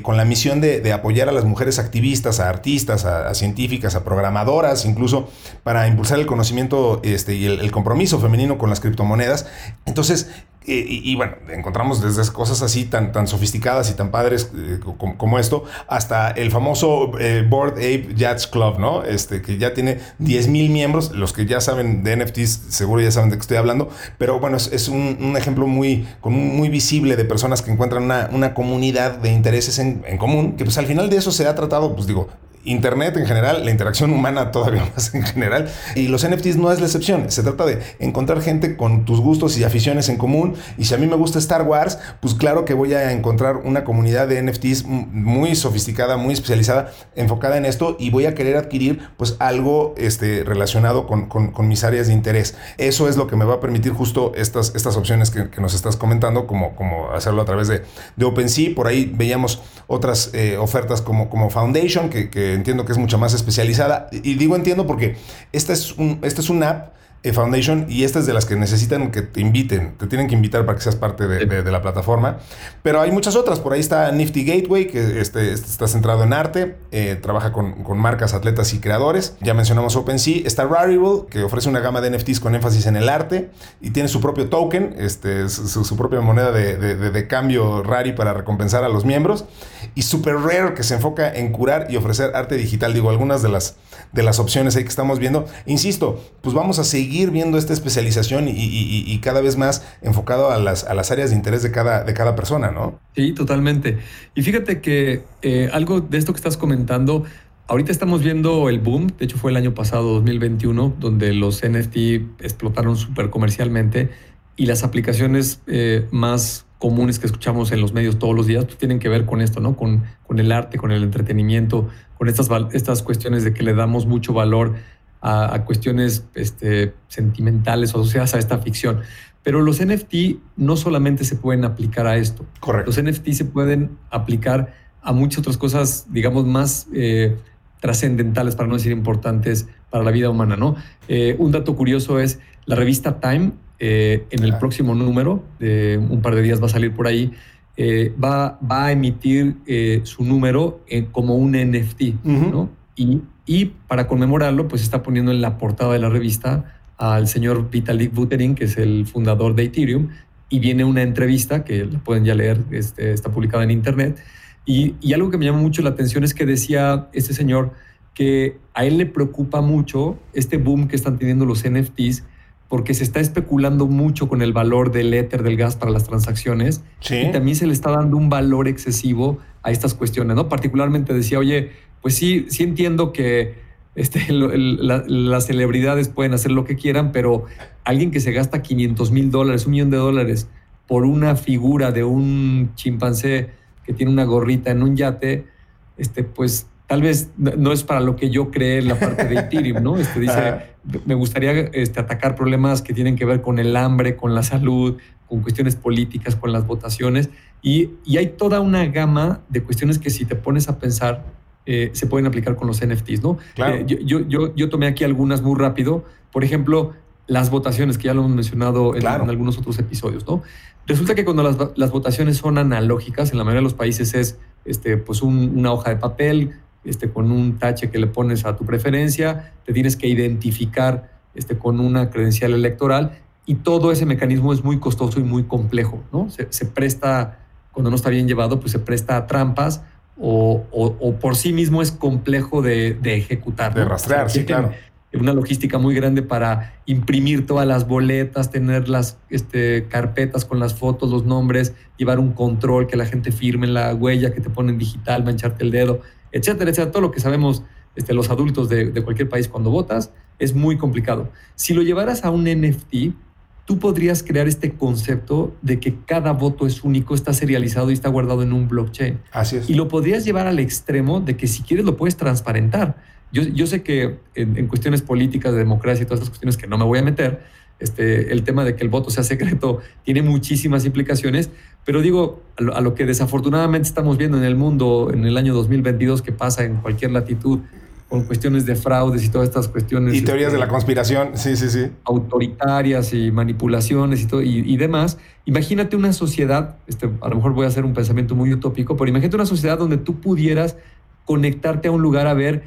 con la misión de, de apoyar a mujeres activistas, a artistas, a, científicas, a programadoras, incluso para impulsar el conocimiento este, y el, compromiso femenino con las criptomonedas. Entonces, y, bueno, encontramos desde cosas así tan, tan sofisticadas y tan padres eh, como, esto, hasta el famoso eh, Board Ape Jazz Club, ¿no? Este, que ya tiene 10 mil miembros. Los que ya saben de NFTs seguro ya saben de qué estoy hablando. Pero bueno, es, un, ejemplo muy, muy visible de personas que encuentran una, una comunidad de intereses en, en, común, que pues al final de eso se ha tratado, pues digo, Internet en general, la interacción humana todavía más en general, y los NFTs no es la excepción. Se trata de encontrar gente con tus gustos y aficiones en común. Y si a mí me gusta Star Wars, pues claro que voy a encontrar una comunidad de NFTs muy sofisticada, muy especializada, enfocada en esto, y voy a querer adquirir pues algo este, relacionado con, mis áreas de interés. Eso es lo que me va a permitir justo estas, estas opciones que, nos estás comentando, como, como hacerlo a través de, de OpenSea. Por ahí veíamos otras eh, ofertas como, como Foundation, que entiendo que es mucho más especializada. Y digo entiendo porque esta es, un, esta es una app Foundation y esta es de las que necesitan que te inviten, te tienen que invitar para que seas parte de, la plataforma. Pero hay muchas otras, por ahí está Nifty Gateway, que este, este está centrado en arte, eh, trabaja con, marcas, atletas y creadores. Ya mencionamos OpenSea, está Rarible, que ofrece una gama de NFTs con énfasis en el arte y tiene su propio token, este, su, su propia moneda de, cambio Rari para recompensar a los miembros. Y Super Rare, que se enfoca en curar y ofrecer arte digital. Digo, algunas de las, de las opciones ahí que estamos viendo. Insisto, pues vamos a seguir seguir viendo esta especialización y, cada vez más enfocado a las, a las áreas de interés de cada, de cada persona, ¿no? Sí, totalmente. Y fíjate que eh, algo de esto que estás comentando, ahorita estamos viendo el boom, de hecho fue el año pasado, 2021, donde los NFT explotaron súper comercialmente y las aplicaciones eh, más comunes que escuchamos en los medios todos los días pues, tienen que ver con esto, ¿no? Con, con el arte, con el entretenimiento, con estas, estas cuestiones de que le damos mucho valor a, cuestiones este, sentimentales o asociadas a esta ficción. Pero los NFT no solamente se pueden aplicar a esto. Correcto. Los NFT se pueden aplicar a muchas otras cosas, digamos, más eh, trascendentales, para no decir importantes, para la vida humana, ¿no? Eh, un dato curioso es la revista Time, eh, en el próximo número, de un par de días va a salir por ahí, va, va, a emitir su número como un NFT, ¿no? Y y para conmemorarlo, pues está poniendo en la portada de la revista al señor Vitalik Buterin, que es el fundador de Ethereum, y viene una entrevista que la pueden ya leer, este, está publicada en internet. Y, y, algo que me llama mucho la atención es que decía este señor que a él le preocupa mucho este boom que están teniendo los NFTs porque se está especulando mucho con el valor del éter del gas para las transacciones y también se le está dando un valor excesivo a estas cuestiones, ¿no? Particularmente decía, oye, pues sí, sí entiendo que este, las celebridades pueden hacer lo que quieran, pero alguien que se gasta 500 mil dólares, un millón de dólares por una figura de un chimpancé que tiene una gorrita en un yate, este, pues tal vez no es para lo que yo creé en la parte de Ethereum, ¿no? Este dice, me gustaría este, atacar problemas que tienen que ver con el hambre, con la salud, con cuestiones políticas, con las votaciones. Y, hay toda una gama de cuestiones que si te pones a pensar, eh, se pueden aplicar con los NFTs, ¿no? Eh, yo, yo, yo, tomé aquí algunas muy rápido. Por ejemplo, las votaciones, que ya lo hemos mencionado en, algunos otros episodios, ¿no? Resulta que cuando las, las, votaciones son analógicas, en la mayoría de los países es este, pues una hoja de papel este, con un tache que le pones a tu preferencia, te tienes que identificar este, con una credencial electoral y todo ese mecanismo es muy costoso y muy complejo, ¿no? Se, presta, cuando no está bien llevado, pues se presta a trampas o, por sí mismo es complejo de, ejecutar. De rastrear, sí, claro. Una logística muy grande para imprimir todas las boletas, tener las este, carpetas con las fotos, los nombres, llevar un control, que la gente firme la huella que te ponen digital, mancharte el dedo etcétera, etcétera. Todo lo que sabemos este, los adultos de, cualquier país cuando votas es muy complicado. Si lo llevaras a un NFT, tú podrías crear este concepto de que cada voto es único, está serializado y está guardado en un blockchain. Así es. Y lo podrías llevar al extremo de que si quieres lo puedes transparentar. Yo, yo sé que en, en, cuestiones políticas, de democracia y todas esas cuestiones que no me voy a meter, este, el tema de que el voto sea secreto tiene muchísimas implicaciones, pero digo, a lo, que desafortunadamente estamos viendo en el mundo en el año 2022 que pasa en cualquier latitud con cuestiones de fraudes y todas estas cuestiones. Y teorías de la este, conspiración, sí, sí, sí. Autoritarias y manipulaciones y, todo, y, demás. Imagínate una sociedad, este, a lo mejor voy a hacer un pensamiento muy utópico, pero imagínate una sociedad donde tú pudieras conectarte a un lugar a ver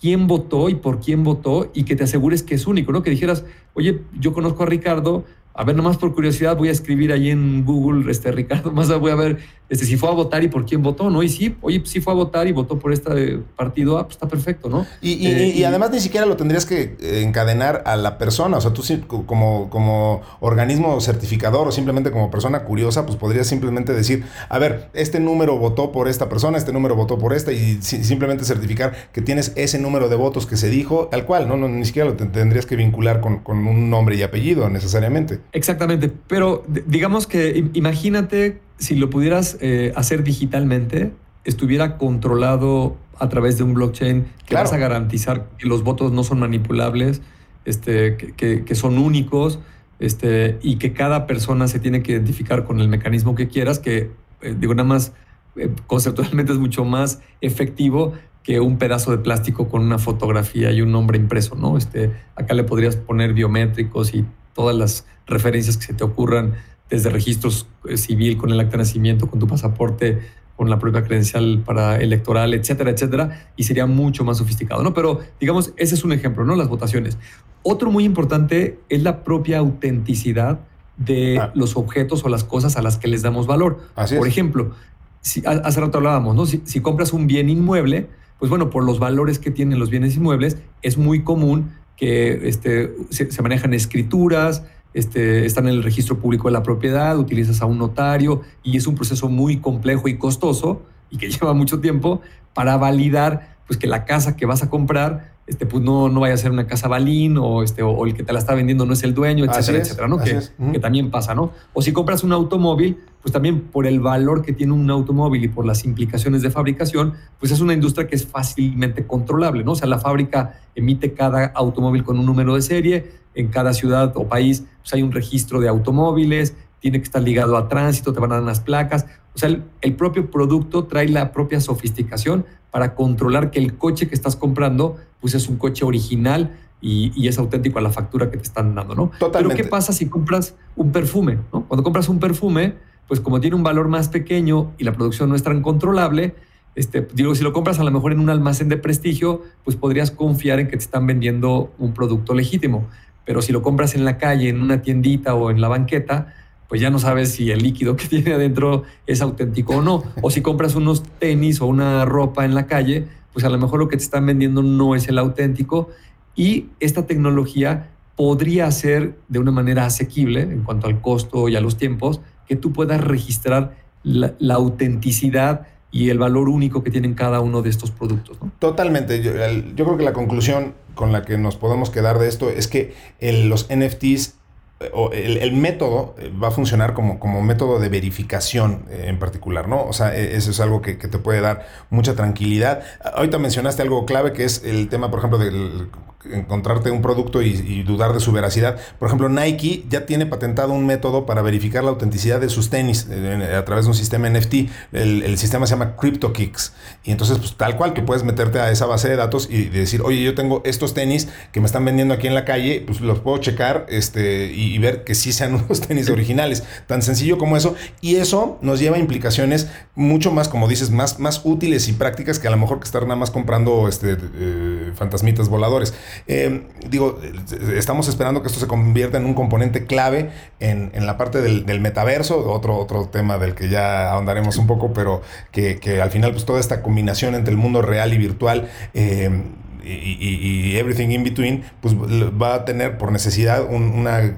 quién votó y por quién votó y que te asegures que es único, ¿no? Que dijeras, oye, yo conozco a Ricardo, a ver, nomás por curiosidad voy a escribir ahí en Google, este, Ricardo, más voy a ver este, si fue a votar y por quién votó, ¿no? Y sí, oye, sí fue a votar y votó por este partido, ah, pues está perfecto, ¿no? Y, eh, además ni siquiera lo tendrías que eh, encadenar a la persona, o sea, tú como, como organismo certificador o simplemente como persona curiosa, pues podrías simplemente decir, a ver, este número votó por esta persona, este número votó por esta, y simplemente certificar que tienes ese número de votos que se dijo, tal cual, ¿no? no ni siquiera lo tendrías que vincular con, con un nombre y apellido necesariamente. Exactamente, pero digamos que imagínate si lo pudieras eh, hacer digitalmente, estuviera controlado a través de un blockchain, que vas a garantizar que los votos no son manipulables, este, que, son únicos, este, y que cada persona se tiene que identificar con el mecanismo que quieras, que eh, digo nada más eh, conceptualmente es mucho más efectivo que un pedazo de plástico con una fotografía y un nombre impreso, ¿no? Este, acá le podrías poner biométricos y todas las referencias que se te ocurran desde registros eh, civil con el acta de nacimiento, con tu pasaporte, con la propia credencial para electoral, etcétera, etcétera, y sería mucho más sofisticado, ¿no? Pero digamos, ese es un ejemplo, ¿no? Las votaciones. Otro muy importante es la propia autenticidad de ah. los objetos o las cosas a las que les damos valor. por ejemplo, si, hace rato hablábamos, ¿no? Si, compras un bien inmueble, pues bueno, por los valores que tienen los bienes inmuebles, es muy común que este, se, se manejan escrituras, este, están en el registro público de la propiedad, utilizas a un notario y es un proceso muy complejo y costoso y que lleva mucho tiempo para validar pues, que la casa que vas a comprar este, pues no, no vaya a ser una casa balín o, este, o, el que te la está vendiendo no es el dueño, etcétera, etcétera, ¿no? Que, que, también pasa, ¿no? O si compras un automóvil, pues también por el valor que tiene un automóvil y por las implicaciones de fabricación, pues es una industria que es fácilmente controlable, ¿no? O sea, la fábrica emite cada automóvil con un número de serie, en cada ciudad o país pues hay un registro de automóviles, tiene que estar ligado a tránsito, te van a dar unas placas. O sea, el, propio producto trae la propia sofisticación para controlar que el coche que estás comprando pues es un coche original y, es auténtico a la factura que te están dando, ¿no? Totalmente. Pero ¿qué pasa si compras un perfume? ¿no? Cuando compras un perfume, pues como tiene un valor más pequeño y la producción no es tan controlable, este, digo, si lo compras a lo mejor en un almacén de prestigio, pues podrías confiar en que te están vendiendo un producto legítimo. Pero si lo compras en la calle, en una tiendita o en la banqueta, pues ya no sabes si el líquido que tiene adentro es auténtico o no. O si compras unos tenis o una ropa en la calle, pues a lo mejor lo que te están vendiendo no es el auténtico. Y esta tecnología podría ser de una manera asequible en cuanto al costo y a los tiempos, que tú puedas registrar la, autenticidad y el valor único que tienen cada uno de estos productos. Totalmente. Yo, creo que la conclusión con la que nos podemos quedar de esto es que los NFTs el, método va a funcionar como, como método de verificación en particular, ¿no? O sea, e, eso es algo que, que, te puede dar mucha tranquilidad. Ahorita mencionaste algo clave que es el tema, por ejemplo, del encontrarte un producto y, dudar de su veracidad. Por ejemplo, Nike ya tiene patentado un método para verificar la autenticidad de sus tenis eh, a través de un sistema NFT. El, sistema se llama CryptoKicks. Y entonces, pues tal cual que puedes meterte a esa base de datos y decir, oye, yo tengo estos tenis que me están vendiendo aquí en la calle, pues los puedo checar este, y, ver que sí sean unos tenis originales. Tan sencillo como eso. Y eso nos lleva a implicaciones mucho más, como dices, más, más útiles y prácticas que a lo mejor que estar nada más comprando este, eh, fantasmitas voladores. Eh, digo, estamos esperando que esto se convierta en un componente clave en, la parte del, metaverso, otro, otro tema del que ya ahondaremos un poco, pero que, al final pues toda esta combinación entre el mundo real y virtual eh, y, everything in between, pues va a tener por necesidad una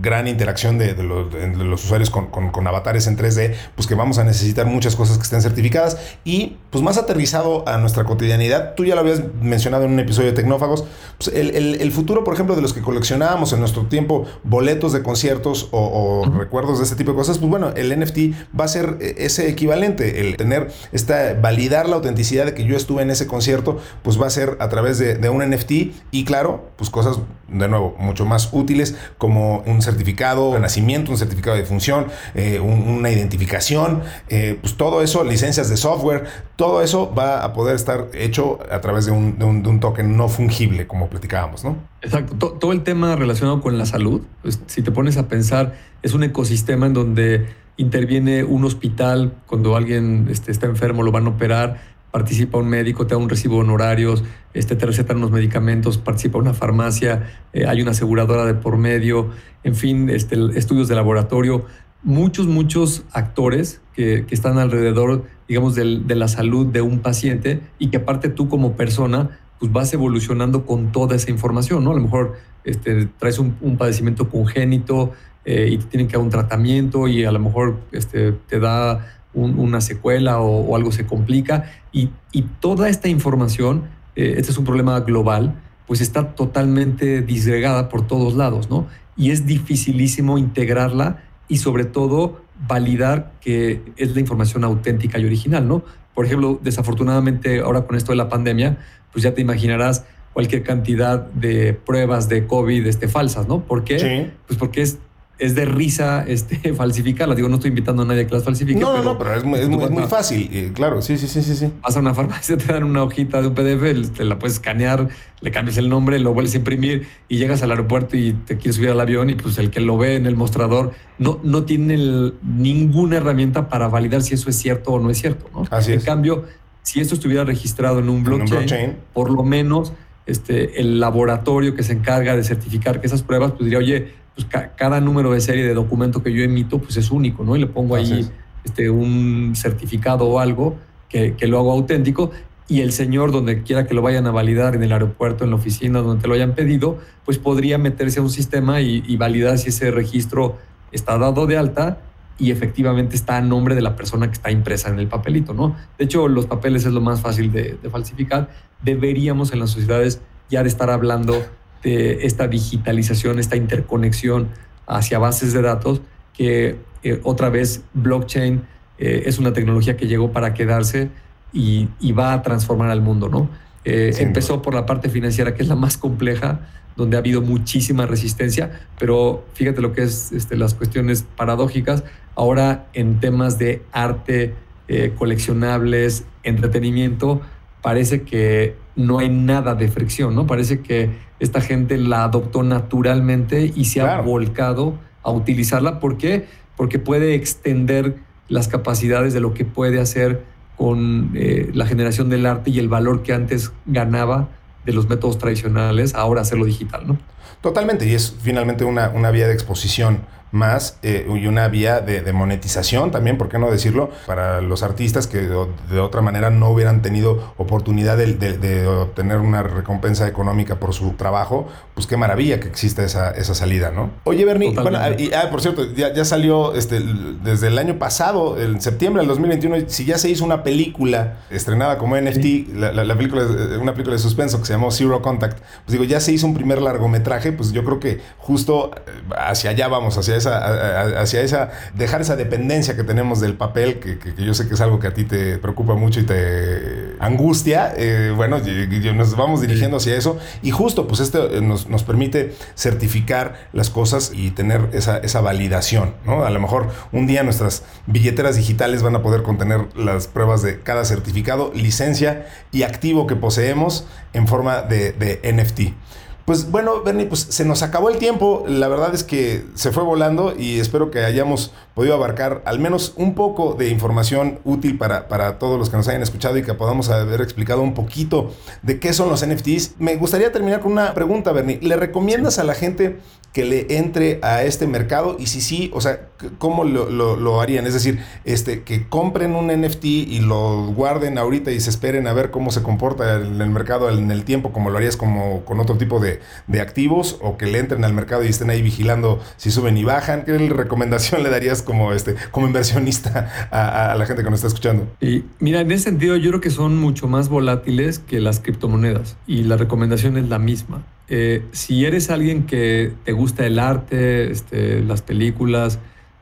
gran interacción de, los, usuarios con, avatares en 3D, pues que vamos a necesitar muchas cosas que estén certificadas y pues más aterrizado a nuestra cotidianidad. Tú ya lo habías mencionado en un episodio de Tecnófagos, pues el, futuro, por ejemplo, de los que coleccionábamos en nuestro tiempo boletos de conciertos o, recuerdos de este tipo de cosas, pues bueno, el NFT va a ser eh, ese equivalente, el tener esta, validar la autenticidad de que yo estuve en ese concierto, pues va a ser a través de, de un NFT y claro, pues cosas de nuevo mucho más útiles como un certificado de nacimiento, un certificado de función, eh, una identificación, eh, pues todo eso, licencias de software, todo eso va a poder estar hecho a través de un, token no fungible, como platicábamos, ¿no? Exacto. Todo el tema relacionado con la salud, pues, si te pones a pensar, es un ecosistema en donde interviene un hospital cuando alguien este, está enfermo, lo van a operar, participa un médico, te da un recibo de honorarios, este, te recetan unos medicamentos, participa una farmacia, eh, hay una aseguradora de por medio, en fin, este, estudios de laboratorio, muchos, muchos actores que, están alrededor, digamos, de la salud de un paciente y que aparte tú como persona, pues vas evolucionando con toda esa información, ¿no? A lo mejor este, traes un, padecimiento congénito eh, y te tienen que dar un tratamiento y a lo mejor este, te da una secuela o, algo se complica y, toda esta información, eh, este es un problema global, pues está totalmente disgregada por todos lados, ¿no? Y es dificilísimo integrarla y sobre todo validar que es la información auténtica y original, ¿no? Por ejemplo, desafortunadamente ahora con esto de la pandemia, pues ya te imaginarás cualquier cantidad de pruebas de COVID este, falsas, ¿no? ¿Por qué? Pues porque es es de risa este, falsificarla. Digo, no estoy invitando a nadie a que las falsifique. No, no, no, pero es muy, fácil. Eh, claro, sí, sí, sí, sí, sí. Vas a una farmacia, te dan una hojita de un PDF, te la puedes escanear, le cambias el nombre, lo vuelves a imprimir y llegas al aeropuerto y te quieres subir al avión y pues el que lo ve en el mostrador no, no tiene ninguna herramienta para validar si eso es cierto o no es cierto. ¿no? Así en cambio, si esto estuviera registrado en un blockchain, por lo menos este, el laboratorio que se encarga de certificar que esas pruebas, pues diría, oye, pues cada número de serie de documento que yo emito pues es único, ¿no? Y le pongo ahí este, un certificado o algo que, lo hago auténtico y el señor, donde quiera que lo vayan a validar, en el aeropuerto, en la oficina, donde te lo hayan pedido, pues podría meterse a un sistema y, validar si ese registro está dado de alta y efectivamente está a nombre de la persona que está impresa en el papelito, ¿no? De hecho, los papeles es lo más fácil de, de falsificar. Deberíamos en las sociedades ya de estar hablando de esta digitalización, esta interconexión hacia bases de datos, que eh, otra vez blockchain eh, es una tecnología que llegó para quedarse y, va a transformar al mundo, ¿no? Eh, empezó por la parte financiera, que es la más compleja, donde ha habido muchísima resistencia, pero fíjate lo que es este, las cuestiones paradójicas. Ahora en temas de arte, coleccionables, entretenimiento, parece que no hay nada de fricción, ¿no? Parece que esta gente la adoptó naturalmente y se ha volcado a utilizarla. ¿Por qué? Porque puede extender las capacidades de lo que puede hacer con eh, la generación del arte y el valor que antes ganaba de los métodos tradicionales, ahora hacerlo digital, ¿no? Totalmente, y es finalmente una, vía de exposición más eh, y una vía de, monetización también, ¿por qué no decirlo? Para los artistas que de, otra manera no hubieran tenido oportunidad de, obtener una recompensa económica por su trabajo, pues qué maravilla que exista esa, esa salida, ¿no? Oye, Bernie, bueno, y, ah, por cierto, ya, salió este, desde el año pasado, en septiembre del 2021, si ya se hizo una película estrenada como NFT, la, película, una película de suspenso que se llamó Zero Contact, pues digo, ya se hizo un primer largometraje, pues yo creo que justo eh, hacia allá vamos, hacia esa, hacia esa, dejar esa dependencia que tenemos del papel, que, yo sé que es algo que a ti te preocupa mucho y te angustia, eh, bueno, nos vamos dirigiendo hacia eso y justo pues esto eh, nos, nos permite certificar las cosas y tener esa, esa validación, ¿no? A lo mejor un día nuestras billeteras digitales van a poder contener las pruebas de cada certificado, licencia y activo que poseemos en forma de, de NFT. Pues bueno, Bernie, pues se nos acabó el tiempo. La verdad es que se fue volando y espero que hayamos podido abarcar al menos un poco de información útil para, para todos los que nos hayan escuchado y que podamos haber explicado un poquito de qué son los NFTs. Me gustaría terminar con una pregunta, Bernie. ¿Le recomiendas a la gente que le entre a este mercado y si sí, o sea, ¿cómo lo, harían? Es decir, este, que compren un NFT y lo guarden ahorita y se esperen a ver cómo se comporta en el mercado en el tiempo, como lo harías como con otro tipo de, activos, o que le entren al mercado y estén ahí vigilando si suben y bajan. ¿Qué recomendación le darías como, este, como inversionista a, a la gente que nos está escuchando? Y mira, en ese sentido yo creo que son mucho más volátiles que las criptomonedas y la recomendación es la misma. Eh, si eres alguien que te gusta el arte, este, las películas,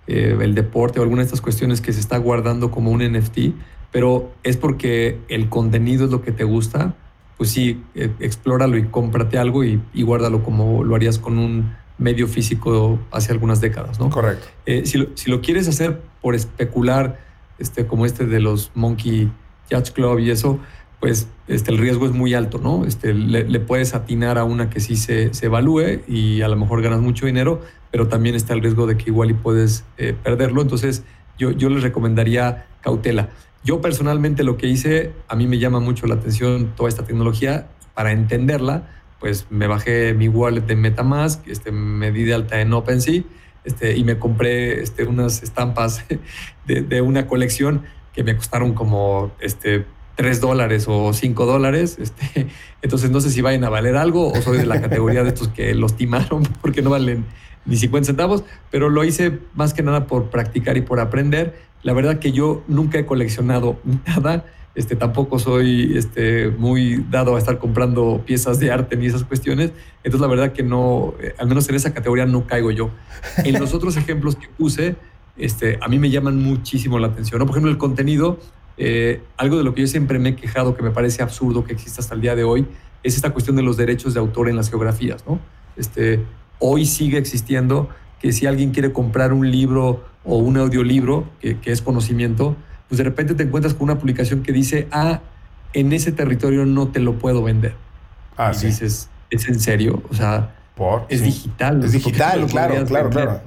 eh, el deporte o alguna de estas cuestiones que se está guardando como un NFT, pero es porque el contenido es lo que te gusta, pues sí, eh, explóralo y cómprate algo y, guárdalo como lo harías con un medio físico hace algunas décadas, ¿no? Correcto. Si lo, si, lo, quieres hacer por especular, este, como este de los Monkey Yacht Club y eso, pues este, el riesgo es muy alto, ¿no? Este, le, puedes atinar a una que sí se, evalúe y a lo mejor ganas mucho dinero, pero también está el riesgo de que igual y puedes eh, perderlo. Entonces, yo, yo les recomendaría cautela. Yo personalmente lo que hice, a mí me llama mucho la atención toda esta tecnología. Para entenderla, pues me bajé mi wallet de Metamask, este, me di de alta en OpenSea este, y me compré este, unas estampas de, de una colección que me costaron como este, 3 dólares o 5 dólares. Este, entonces no sé si vayan a valer algo o soy de la categoría de estos que los timaron porque no valen ni 50 centavos, pero lo hice más que nada por practicar y por aprender. La verdad que yo nunca he coleccionado nada. Este, tampoco soy este, muy dado a estar comprando piezas de arte ni esas cuestiones. Entonces, la verdad que no, eh, al menos en esa categoría no caigo yo. En los otros ejemplos que puse, este, a mí me llaman muchísimo la atención. Por ejemplo, el contenido eh, algo de lo que yo siempre me he quejado, que me parece absurdo que exista hasta el día de hoy, es esta cuestión de los derechos de autor en las geografías. ¿no? Este, hoy sigue existiendo que si alguien quiere comprar un libro o un audiolibro, que, es conocimiento, pues de repente te encuentras con una publicación que dice, ah, en ese territorio no te lo puedo vender. Ah, y dices, ¿es en serio? O sea, es digital. Es digital, claro, claro, claro.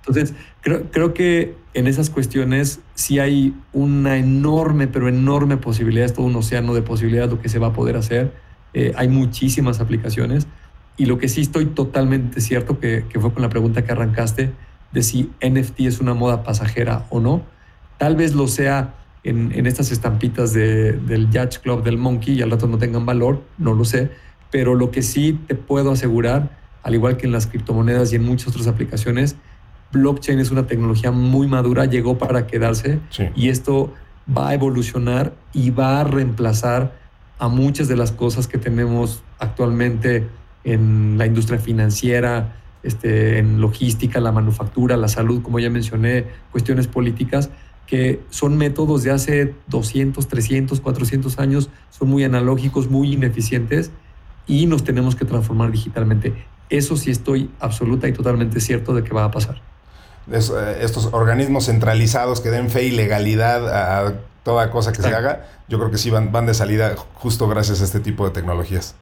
Entonces, creo, creo que en esas cuestiones sí hay una enorme, pero enorme posibilidad, es todo un océano de posibilidades lo que se va a poder hacer. Eh, hay muchísimas aplicaciones y lo que sí estoy totalmente cierto, que, fue con la pregunta que arrancaste, de si NFT es una moda pasajera o no. Tal vez lo sea en, estas estampitas del Yacht Club del Monkey y al rato no tengan valor, no lo sé, pero lo que sí te puedo asegurar, al igual que en las criptomonedas y en muchas otras aplicaciones, blockchain es una tecnología muy madura, llegó para quedarse y esto va a evolucionar y va a reemplazar a muchas de las cosas que tenemos actualmente en la industria financiera, este, en logística, la manufactura, la salud, como ya mencioné, cuestiones políticas, que son métodos de hace 200, 300, 400 años, son muy analógicos, muy ineficientes y nos tenemos que transformar digitalmente. Eso sí estoy absoluta y totalmente cierto de que va a pasar. Eh, estos organismos centralizados que den fe y legalidad a toda cosa que se haga, yo creo que sí van, van de salida justo gracias a este tipo de tecnologías.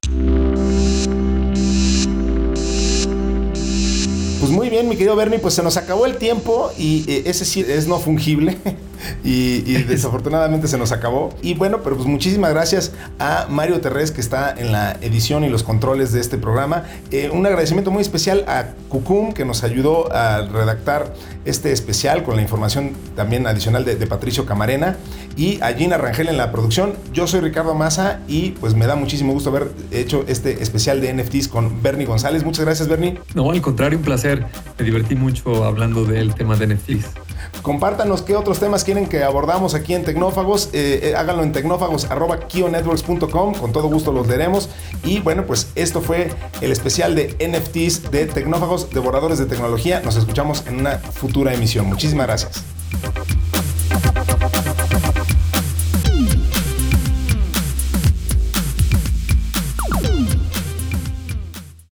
Pues muy bien, mi querido Bernie, pues se nos acabó el tiempo y eh, ese sí es no fungible. y, desafortunadamente se nos acabó. Y bueno, pero pues muchísimas gracias a Mario Terrés que está en la edición y los controles de este programa. Eh, un agradecimiento muy especial a Cucum que nos ayudó a redactar este especial con la información también adicional de, Patricio Camarena y a Gina Rangel en la producción. Yo soy Ricardo Massa y pues me da muchísimo gusto haber hecho este especial de NFTs con Bernie González. Muchas gracias, Bernie. No, al contrario, un placer. Me divertí mucho hablando del tema de NFTs. Compártanos qué otros temas quieren que abordamos aquí en Tecnófagos. Eh, eh, háganlo en tecnófagos.kionetworks.com. Con todo gusto los leeremos. Y bueno, pues esto fue el especial de NFTs de Tecnófagos, devoradores de tecnología. Nos escuchamos en una futura emisión. Muchísimas gracias.